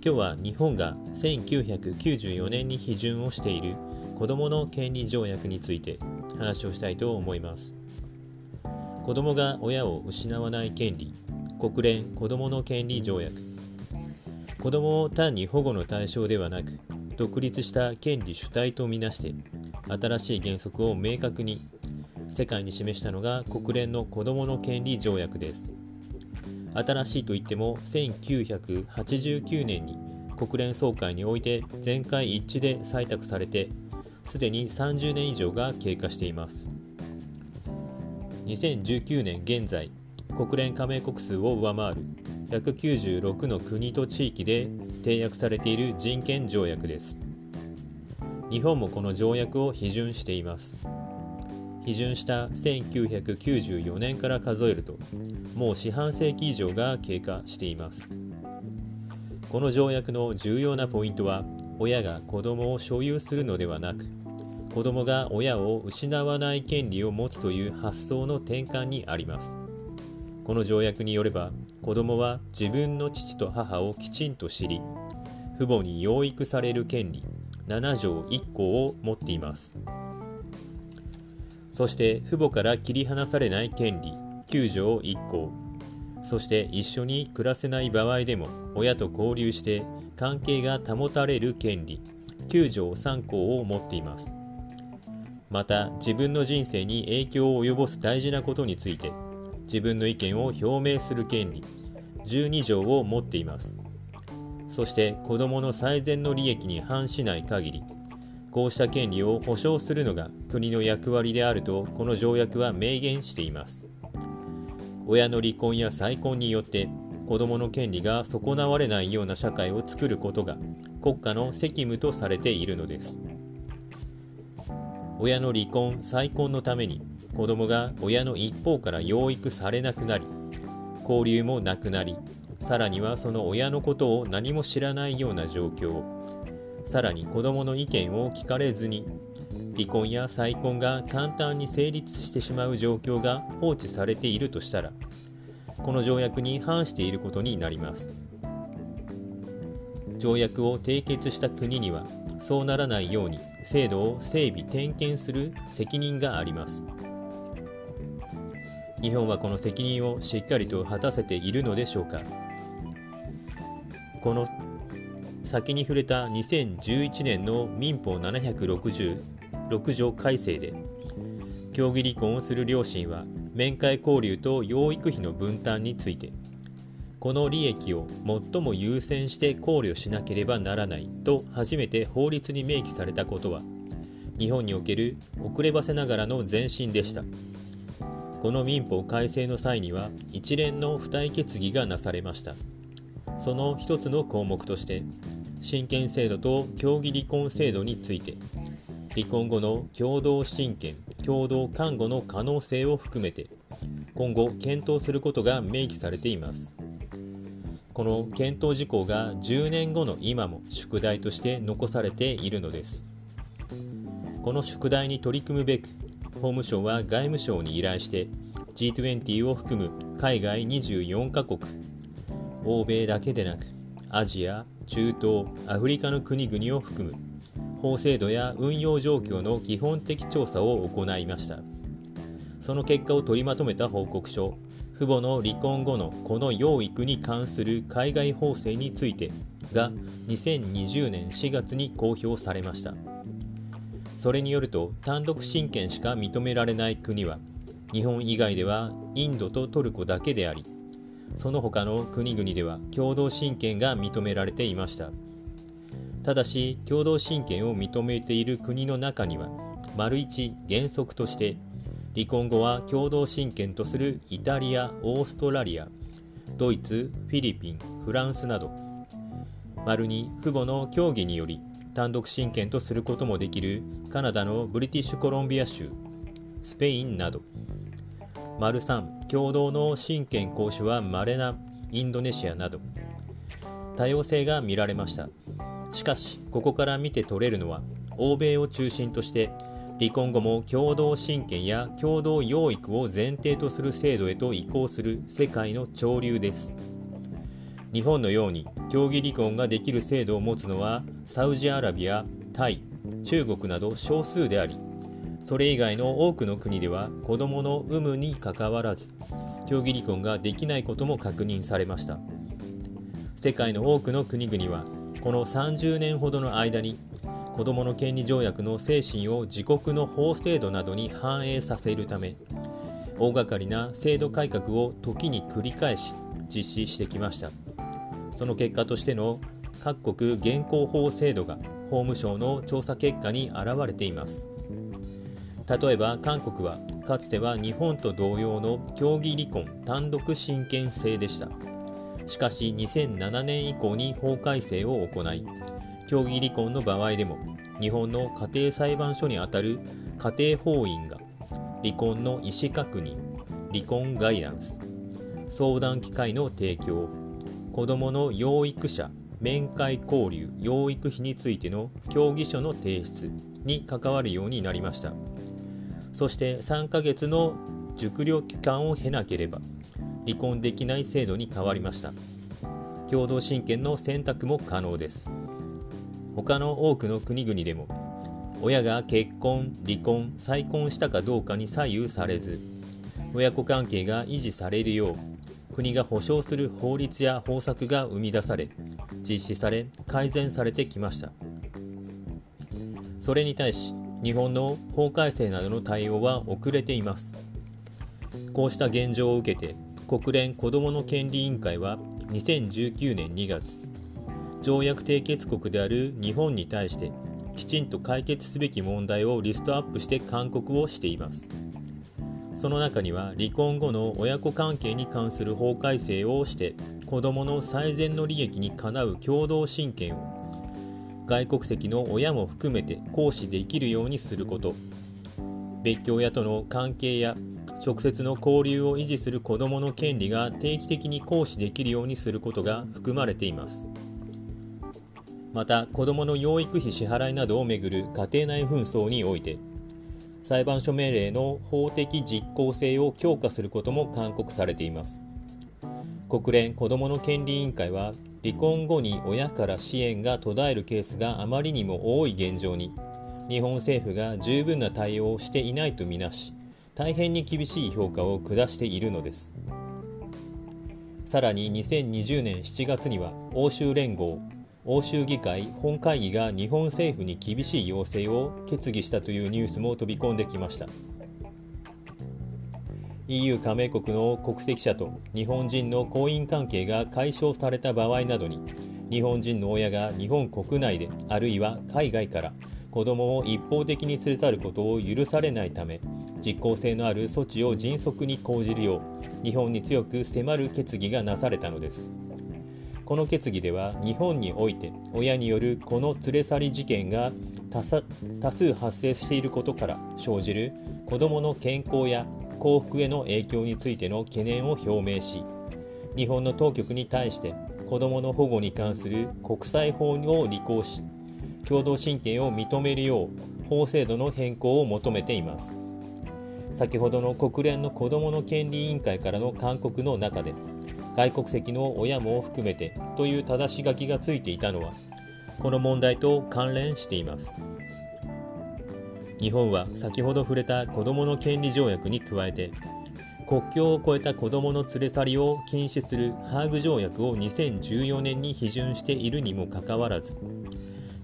今日は日本が1994年に批准をしている子どもの権利条約について話をしたいと思います。子どもが親を失わない権利国連子どもの権利条約。子どもを単に保護の対象ではなく独立した権利主体とみなして新しい原則を明確に世界に示したのが国連の子どもの権利条約です。新しいといっても1989年に国連総会において全会一致で採択されてすでに30年以上が経過しています。2019年現在国連加盟国数を上回る196の国と地域で締約されている人権条約です。日本もこの条約を批准しています。批准した1994年から数えるともう四半世紀以上が経過しています。この条約の重要なポイントは親が子供を所有するのではなく子供が親を失わない権利を持つという発想の転換にあります。この条約によれば子供は自分の父と母をきちんと知り父母に養育される権利7条1項を持っています。そして父母から切り離されない権利。9条1項そして一緒に暮らせない場合でも親と交流して関係が保たれる権利。9条3項を持っています。また自分の人生に影響を及ぼす大事なことについて自分の意見を表明する権利。12条を持っています。そして子どもの最善の利益に反しない限りこうした権利を保障するのが国の役割であるとこの条約は明言しています。親の離婚や再婚によって子どもの権利が損なわれないような社会を作ることが国家の責務とされているのです。親の離婚再婚のために子どもが親の一方から養育されなくなり交流もなくなりさらにはその親のことを何も知らないような状況さらに子どもの意見を聞かれずに離婚や再婚が簡単に成立してしまう状況が放置されているとしたらこの条約に反していることになります。条約を締結した国にはそうならないように制度を整備点検する責任があります。日本はこの責任をしっかりと果たせているのでしょうか。この先に触れた2011年の民法766条改正で協議離婚をする両親は面会交流と養育費の分担についてこの利益を最も優先して考慮しなければならないと初めて法律に明記されたことは日本における遅ればせながらの前進でした。この民法改正の際には一連の付帯決議がなされました。その一つの項目として親権制度と協議離婚制度について離婚後の共同親権共同看護の可能性を含めて今後検討することが明記されています。この検討事項が10年後の今も宿題として残されているのです。この宿題に取り組むべく法務省は外務省に依頼して G20 を含む海外24カ国欧米だけでなくアジア中東アフリカの国々を含む法制度や運用状況の基本的調査を行いました。その結果を取りまとめた報告書父母の離婚後のこの養育に関する海外法制についてが2020年4月に公表されました。それによると単独親権しか認められない国は日本以外ではインドとトルコだけでありその他の国々では共同親権が認められていました。ただし共同親権を認めている国の中には丸一原則として離婚後は共同親権とするイタリアオーストラリアドイツフィリピンフランスなど丸に父母の協議により単独親権とすることもできるカナダのブリティッシュコロンビア州スペインなど丸3共同の親権行使は稀なインドネシアなど。多様性が見られました。しかしここから見て取れるのは欧米を中心として離婚後も共同親権や共同養育を前提とする制度へと移行する世界の潮流です。日本のように競技離婚ができる制度を持つのはサウジアラビア、タイ、中国など少数でありそれ以外の多くの国では子どもの有無にかかわらず競技離婚ができないことも確認されました。世界の多くの国々はこの30年ほどの間に子どもの権利条約の精神を自国の法制度などに反映させるため大掛かりな制度改革を時に繰り返し実施してきました。その結果としての各国現行法制度が法務省の調査結果に現れています。例えば韓国はかつては日本と同様の競技離婚単独親権制でした。しかし2007年以降に法改正を行い競技離婚の場合でも日本の家庭裁判所にあたる家庭法院が離婚の意思確認離婚ガイダンス相談機会の提供子どもの養育者面会交流養育費についての協議書の提出に関わるようになりました。そして3ヶ月の熟慮期間を経なければ離婚できない制度に変わりました。共同親権の選択も可能です。他の多くの国々でも親が結婚離婚再婚したかどうかに左右されず親子関係が維持されるよう国が保障する法律や方策が生み出され実施され改善されてきました。それに対し日本の法改正などの対応は遅れています。こうした現状を受けて国連子どもの権利委員会は2019年2月条約締結国である日本に対してきちんと解決すべき問題をリストアップして勧告をしています。その中には離婚後の親子関係に関する法改正をして子どもの最善の利益にかなう共同親権を外国籍の親も含めて行使できるようにすること。別居親との関係や直接の交流を維持する子どもの権利が定期的に行使できるようにすることが含まれています。また子どもの養育費支払いなどをめぐる家庭内紛争において裁判所命令の法的実効性を強化することも勧告されています。国連子どもの権利委員会は離婚後に親から支援が途絶えるケースがあまりにも多い現状に日本政府が十分な対応をしていないとみなし大変に厳しい評価を下しているのです。さらに2020年7月には欧州連合欧州議会本会議が日本政府に厳しい要請を決議したというニュースも飛び込んできました。EU 加盟国の国籍者と日本人の婚姻関係が解消された場合などに日本人の親が日本国内であるいは海外から子供を一方的に連れ去ることを許されないため実効性のある措置を迅速に講じるよう日本に強く迫る決議がなされたのです。この決議では日本において親によるこの連れ去り事件が多数発生していることから生じる子どもの健康や幸福への影響についての懸念を表明し日本の当局に対して子どもの保護に関する国際法を履行し共同親権を認めるよう法制度の変更を求めています。先ほどの国連の子どもの権利委員会からの勧告の中で外国籍の親も含めてという正し書きがついていたのはこの問題と関連しています。日本は先ほど触れた子どもの権利条約に加えて国境を越えた子どもの連れ去りを禁止するハーグ条約を2014年に批准しているにもかかわらず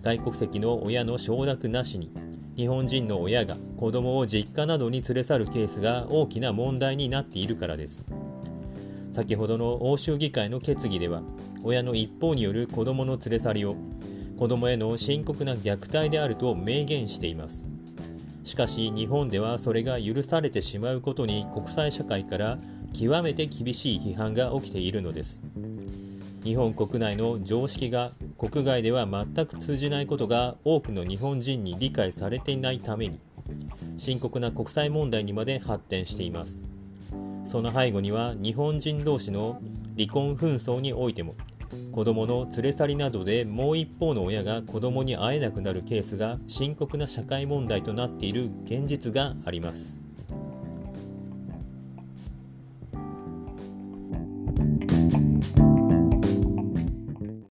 外国籍の親の承諾なしに日本人の親が子どもを実家などに連れ去るケースが大きな問題になっているからです。先ほどの欧州議会の決議では親の一方による子どもの連れ去りを子どもへの深刻な虐待であると明言していますしかし日本ではそれが許されてしまうことに国際社会から極めて厳しい批判が起きているのです。日本国内の常識が国外では全く通じないことが多くの日本人に理解されていないために深刻な国際問題にまで発展しています。その背後には日本人同士の離婚紛争においても子どもの連れ去りなどでもう一方の親が子どもに会えなくなるケースが深刻な社会問題となっている現実があります。